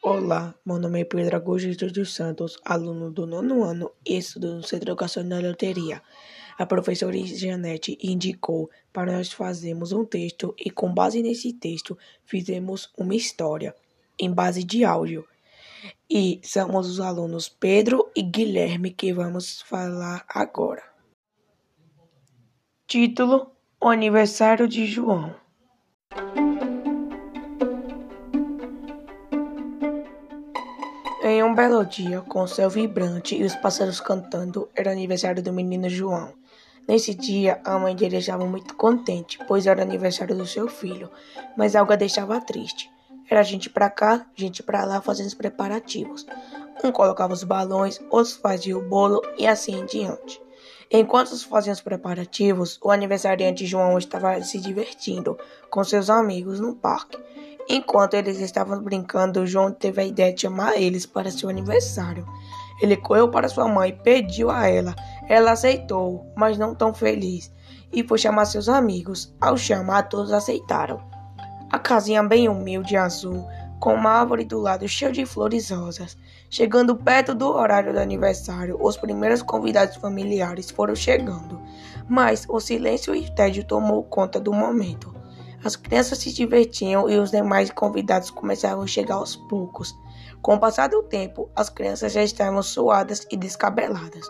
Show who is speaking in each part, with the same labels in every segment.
Speaker 1: Olá, meu nome é Pedro Augusto dos Santos, aluno do nono ano e estudo no Centro Educacional da Loteria. A professora Janete indicou para nós fazermos um texto e, com base nesse texto, fizemos uma história em base de áudio. E somos os alunos Pedro e Guilherme que vamos falar agora. Título: O Aniversário de João. Em um belo dia, com o céu vibrante e os pássaros cantando, era aniversário do menino João. Nesse dia, a mãe dele estava muito contente, pois era aniversário do seu filho, mas algo a deixava triste. Era gente para cá, gente para lá fazendo os preparativos. Um colocava os balões, outros faziam o bolo e assim em diante. Enquanto faziam os preparativos, o aniversariante João estava se divertindo com seus amigos no parque. Enquanto eles estavam brincando, João teve a ideia de chamar eles para seu aniversário. Ele correu para sua mãe e pediu a ela. Ela aceitou, mas não tão feliz, e foi chamar seus amigos. Ao chamar, todos aceitaram. A casinha bem humilde azul, com uma árvore do lado cheia de flores rosas. Chegando perto do horário do aniversário, os primeiros convidados familiares foram chegando, mas o silêncio e tédio tomou conta do momento. As crianças se divertiam e os demais convidados começavam a chegar aos poucos. Com o passar do tempo, as crianças já estavam suadas e descabeladas.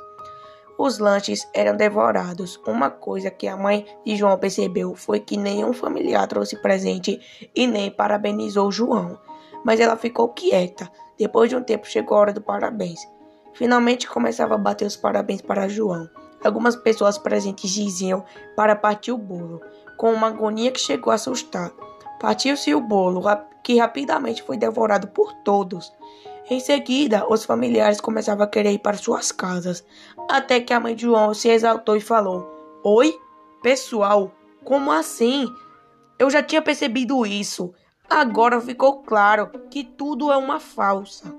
Speaker 1: Os lanches eram devorados. Uma coisa que a mãe de João percebeu foi que nenhum familiar trouxe presente e nem parabenizou João. Mas ela ficou quieta. Depois de um tempo chegou a hora do parabéns. Finalmente começava a bater os parabéns para João. Algumas pessoas presentes diziam para partir o bolo, com uma agonia que chegou a assustar. Partiu-se o bolo, que rapidamente foi devorado por todos. Em seguida, os familiares começavam a querer ir para suas casas, até que a mãe de João se exaltou e falou: Oi, pessoal, como assim? Eu já tinha percebido isso. Agora ficou claro que tudo é uma falsa.